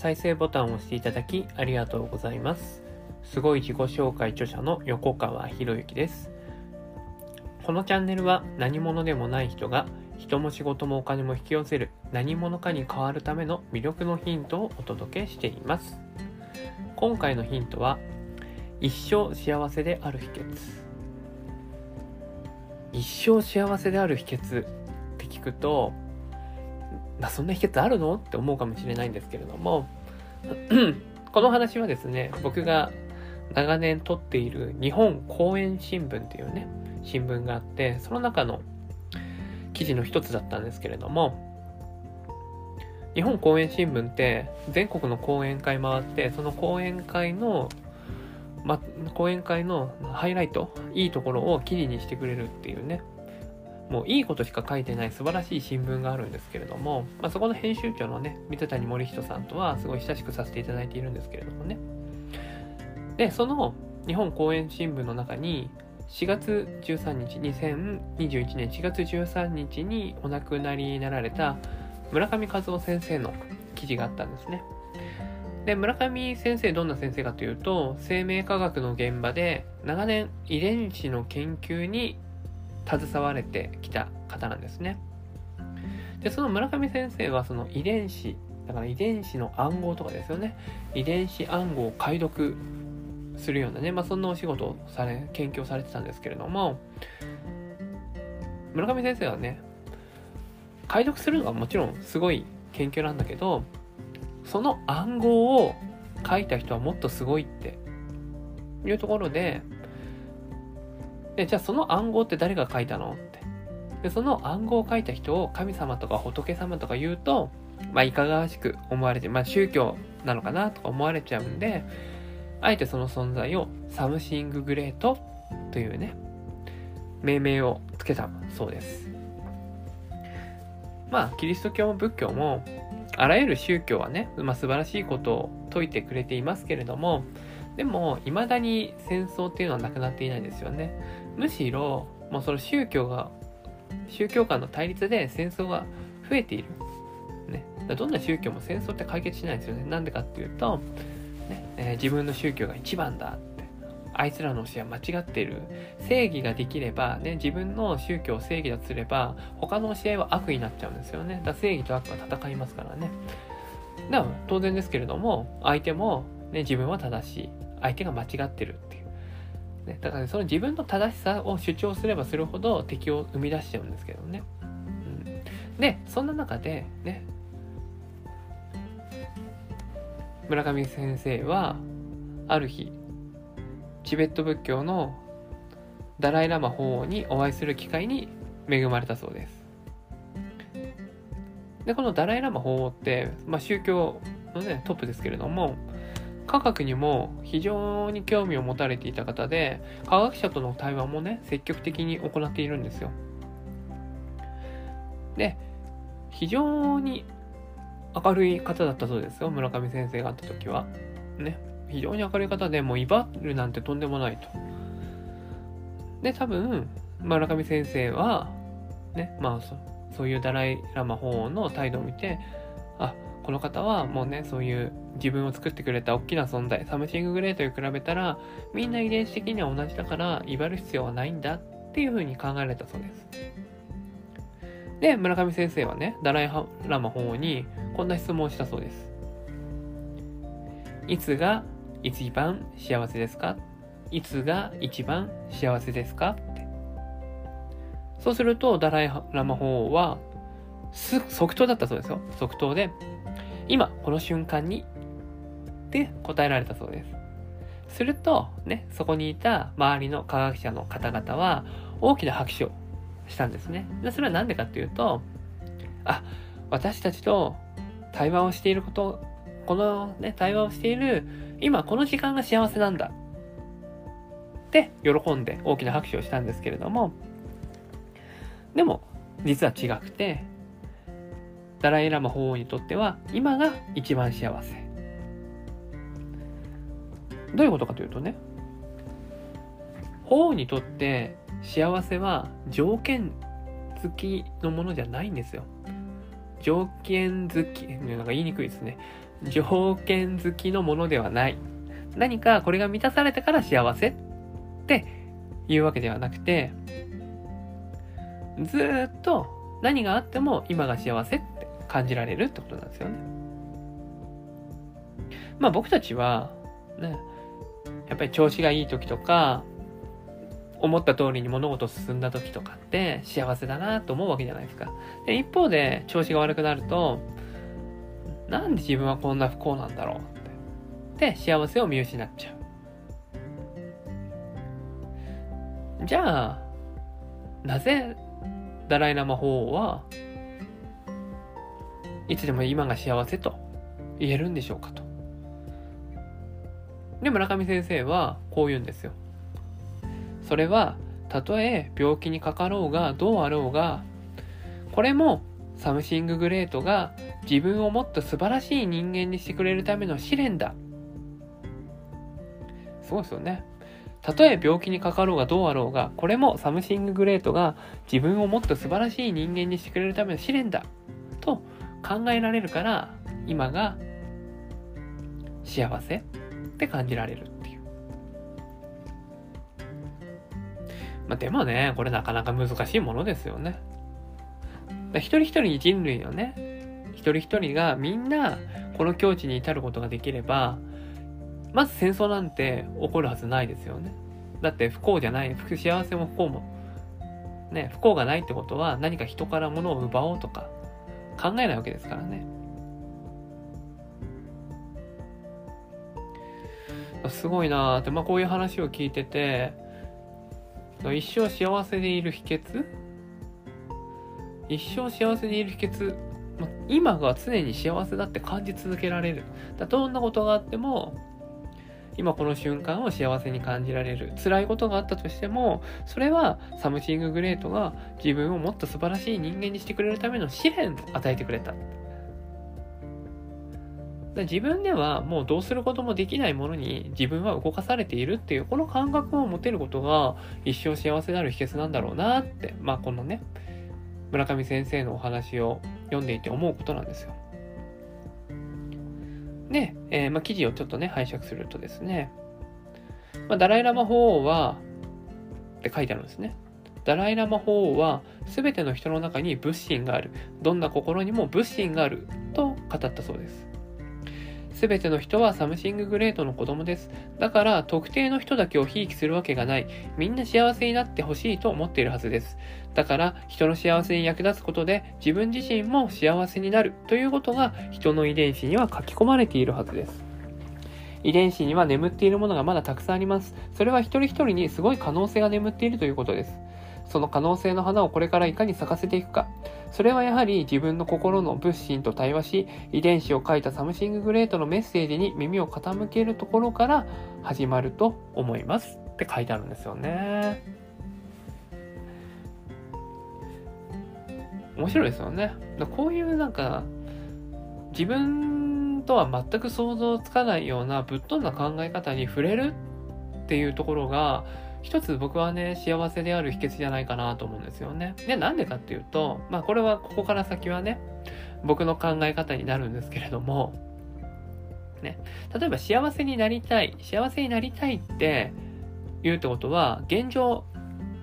再生ボタンを押していただきありがとうございます。すごい自己紹介著者の横川博之です。このチャンネルは何者でもない人が人も仕事もお金も引き寄せる何者かに変わるための魅力のヒントをお届けしています。今回のヒントは一生幸せである秘訣。一生幸せである秘訣って聞くとまあ、そんな秘訣あるの？って思うかもしれないんですけれども。この話はですね僕が長年撮っている日本公園新聞っていうね新聞があってその中の記事の一つだったんですけれども。日本公園新聞って全国の講演会回ってその講演会のま、講演会のハイライトいいところを記事にしてくれるっていうねもういいことしか書いてない素晴らしい新聞があるんですけれども、まあ、そこの編集長のね、水谷森人さんとはすごい親しくさせていただいているんですけれどもね。で、その日本公演新聞の中に、4月13日、2021年4月13日にお亡くなりになられた村上和夫先生の記事があったんですね。で、村上先生どんな先生かというと、生命科学の現場で長年遺伝子の研究に携われてきた方なんですね。で、その村上先生はその遺伝子、だから遺伝子の暗号とかですよね。遺伝子暗号を解読するようなね、まあそんなお仕事をされ、研究をされてたんですけれども、村上先生はね、解読するのはもちろんすごい研究なんだけど、その暗号を書いた人はもっとすごいっていうところで、で、じゃあその暗号って誰が書いたの？って。で、その暗号を書いた人を神様とか仏様とか言うと、まあ、いかがわしく思われて、まあ、宗教なのかなとか思われちゃうんで、あえてその存在をサムシンググレートというね、命名をつけたそうです。まあ、キリスト教も仏教も、あらゆる宗教はね、まあ、素晴らしいことを説いてくれていますけれども、でも、未だに戦争っていうのはなくなっていないんですよね。むしろ、もうその宗教が、宗教間の対立で戦争が増えている。ね。どんな宗教も戦争って解決しないんですよね。なんでかっていうと、ねえー、自分の宗教が一番だって。あいつらの教えは間違っている。正義ができれば、ね、自分の宗教を正義だとすれば、他の教えは悪になっちゃうんですよね。だ正義と悪は戦いますからね。だから当然ですけれども、相手も、ね、自分は正しい。相手が間違ってるっていう。ね、だから、ね、その自分の正しさを主張すればするほど敵を生み出しちゃうんですけどね。うん、で、そんな中で、ね、村上先生は、ある日、チベット仏教のダライ・ラマ法王にお会いする機会に恵まれたそうです。で、このダライ・ラマ法王って、まあ、宗教のね、トップですけれども、科学にも非常に興味を持たれていた方で、科学者との対話もね、積極的に行っているんですよ。で、非常に明るい方だったそうですよ、村上先生が会った時は。ね、非常に明るい方で、もう威張るなんてとんでもないと。で、多分、村上先生は、ね、まあそ、ういうダライ・ラマ法王の態度を見て、この方はもうね、そういう自分を作ってくれた大きな存在、サムシンググレートに比べたら、みんな遺伝子的には同じだから、威張る必要はないんだっていうふうに考えられたそうです。で、村上先生はね、ダライラマ法王にこんな質問をしたそうです。いつが一番幸せですか？いつが一番幸せですか？って。そうすると、ダライラマ法王は、即答だったそうですよ。即答で、今、この瞬間に、って答えられたそうです。すると、ね、そこにいた周りの科学者の方々は、大きな拍手をしたんですね。でそれは何でかっていうと、あ、私たちと対話をしていること、このね、対話をしている、今この時間が幸せなんだ。って喜んで大きな拍手をしたんですけれども、でも、実は違くて、ダライ・ラマ法王にとっては今が一番幸せ。どういうことかというとね、法王にとって幸せは条件付きのものじゃないんですよ。条件付き、なんか言いにくいですね。条件付きのものではない。何かこれが満たされたから幸せっていうわけではなくて、ずっと何があっても今が幸せっ感じられるってことなんですよね。まあ僕たちは、ね、やっぱり調子がいい時とか、思った通りに物事進んだ時とかって幸せだなと思うわけじゃないですか。で、一方で調子が悪くなると、なんで自分はこんな不幸なんだろうって。で、幸せを見失っちゃう。じゃあ、なぜダライラ魔法王はいつでも今が幸せと言えるんでしょうかと。で、村上先生はこう言うんですよ。それは、たとえ病気にかかろうがどうあろうが、これもサムシンググレートが自分をもっと素晴らしい人間にしてくれるための試練だ。すごいですよね。たとえ病気にかかろうがどうあろうが、これもサムシンググレートが自分をもっと素晴らしい人間にしてくれるための試練だ。考えられるから、今が幸せって感じられるっていう。まあ、でもね、これなかなか難しいものですよね。一人一人人類のね、一人一人がみんなこの境地に至ることができれば、まず戦争なんて起こるはずないですよね。だって不幸じゃない、幸せも不幸も。ね、不幸がないってことは何か人から物を奪おうとか考えないわけですからね。すごいなーって、まあこういう話を聞いてて、一生幸せでいる秘訣？一生幸せでいる秘訣、今が常に幸せだって感じ続けられる。だどんなことがあっても、今この瞬間を幸せに感じられる。辛いことがあったとしても、それはサムシンググレートが自分をもっと素晴らしい人間にしてくれるための試練を与えてくれた。自分ではもうどうすることもできないものに自分は動かされているっていうこの感覚を持てることが一生幸せになる秘訣なんだろうなってまあこのね村上先生のお話を読んでいて思うことなんですよ。で、えー、まあ、記事をちょっとね拝借するとですね、まあ、ダライラマ法王はって書いてあるんですね。ダライラマ法王はすべての人の中に仏心がある。どんな心にも仏心があると語ったそうです。すべての人はサムシンググレートの子供です。だから特定の人だけをひいきするわけがない。みんな幸せになってほしいと思っているはずです。だから人の幸せに役立つことで自分自身も幸せになるということが人の遺伝子には書き込まれているはずです。遺伝子には眠っているものがまだたくさんあります。それは一人一人にすごい可能性が眠っているということです。その可能性の花をこれからいかに咲かせていくか。それはやはり自分の心の物心と対話し、遺伝子を書いたサムシンググレートのメッセージに耳を傾けるところから始まると思いますって書いてあるんですよね。面白いですよね。こういうなんか、自分とは全く想像つかないようなぶっ飛んだ考え方に触れるっていうところが、一つ僕はね、幸せである秘訣じゃないかなと思うんですよね。で、なんでかっていうと、まあこれはここから先はね、僕の考え方になるんですけれども、ね、例えば幸せになりたい、幸せになりたいって言うってことは、現状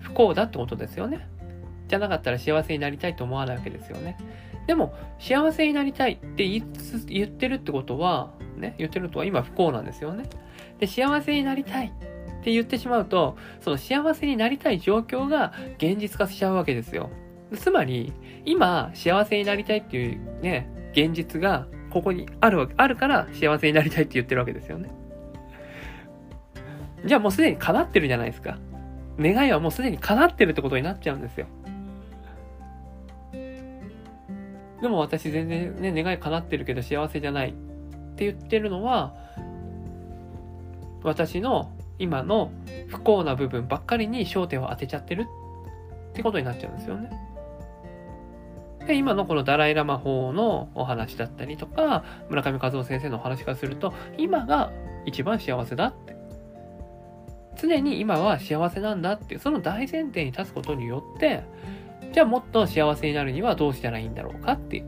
不幸だってことですよね。じゃなかったら幸せになりたいと思わないわけですよね。でも、幸せになりたいって言ってるってことは、ね、言ってるとは今不幸なんですよね。で、幸せになりたいって言ってしまうと、その幸せになりたい状況が現実化しちゃうわけですよ。つまり、今、幸せになりたいっていうね、現実がここにあるわけ、あるから幸せになりたいって言ってるわけですよね。じゃあもうすでに叶ってるじゃないですか。願いはもうすでに叶ってるってことになっちゃうんですよ。でも私全然ね、願い叶ってるけど幸せじゃないって言ってるのは、私の今の不幸な部分ばっかりに焦点を当てちゃってるってことになっちゃうんですよね。で、今のこのダライラ魔法のお話だったりとか、村上和夫先生のお話からすると、今が一番幸せだって。常に今は幸せなんだっていう、その大前提に立つことによって、じゃあもっと幸せになるにはどうしたらいいんだろうかっていう。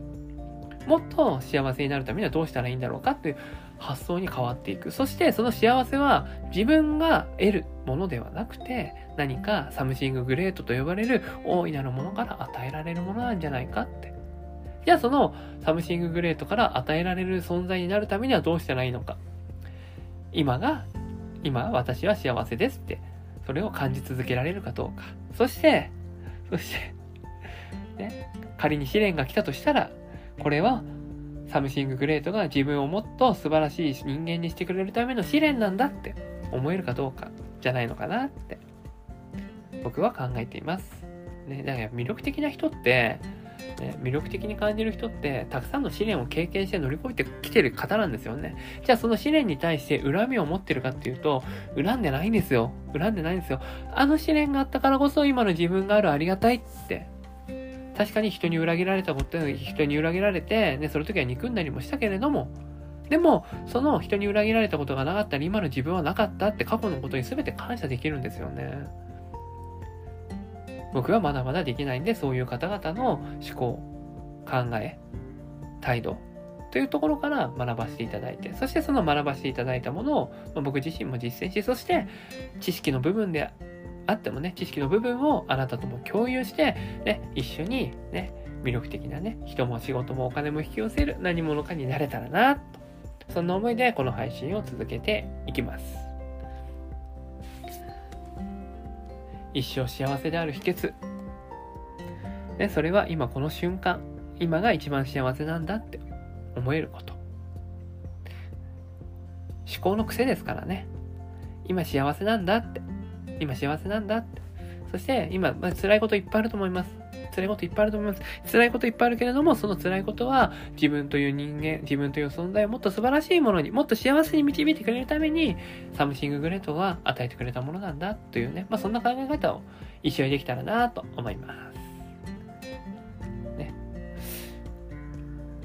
もっと幸せになるためにはどうしたらいいんだろうかっていう発想に変わっていく。そしてその幸せは自分が得るものではなくて何かサムシンググレートと呼ばれる大いなるものから与えられるものなんじゃないかって。じゃあそのサムシンググレートから与えられる存在になるためにはどうしたらいいのか。今が、今私は幸せですって、それを感じ続けられるかどうか。そして、そして、ね、仮に試練が来たとしたら、これはサムシンググレートが自分をもっと素晴らしい人間にしてくれるための試練なんだって思えるかどうかじゃないのかなって僕は考えています。ね、だから魅力的な人って、ね、魅力的に感じる人ってたくさんの試練を経験して乗り越えてきてる方なんですよね。じゃあその試練に対して恨みを持ってるかっていうと恨んでないんですよ。恨んでないんですよ。あの試練があったからこそ今の自分があるありがたいって確かに人に裏切られたこと人に裏切られて、ね、その時は憎んだりもしたけれども、でも、その人に裏切られたことがなかったり、今の自分はなかったって過去のことに全て感謝できるんですよね。僕はまだまだできないんで、そういう方々の思考、考え、態度というところから学ばせていただいて、そしてその学ばせていただいたものを、僕自身も実践し、そして知識の部分であってもね、知識の部分をあなたとも共有して、ね、一緒にね、魅力的なね、人も仕事もお金も引き寄せる何者かになれたらな、と。そんな思いでこの配信を続けていきます。一生幸せである秘訣。ね、それは今この瞬間、今が一番幸せなんだって思えること。思考の癖ですからね。今幸せなんだって今幸せなんだって。そして今、まあ、辛いこといっぱいあると思います。辛いこといっぱいあると思います。辛いこといっぱいあるけれども、その辛いことは自分という人間、自分という存在をもっと素晴らしいものに、もっと幸せに導いてくれるために、サムシンググレートが与えてくれたものなんだというね、まあそんな考え方を一緒にできたらなと思います。ね。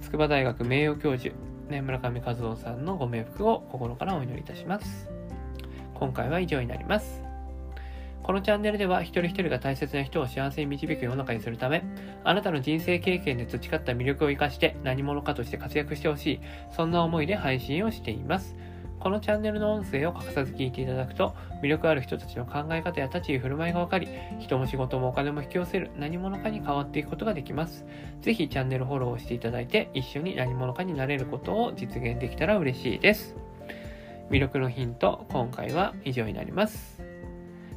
筑波大学名誉教授、ね、村上和夫さんのご冥福を心からお祈りいたします。今回は以上になります。このチャンネルでは一人一人が大切な人を幸せに導く世の中にするため、あなたの人生経験で培った魅力を活かして何者かとして活躍してほしい、そんな思いで配信をしています。このチャンネルの音声を欠かさず聞いていただくと、魅力ある人たちの考え方や立ち居振る舞いがわかり、人も仕事もお金も引き寄せる何者かに変わっていくことができます。ぜひチャンネルフォローをしていただいて、一緒に何者かになれることを実現できたら嬉しいです。魅力のヒント、今回は以上になります。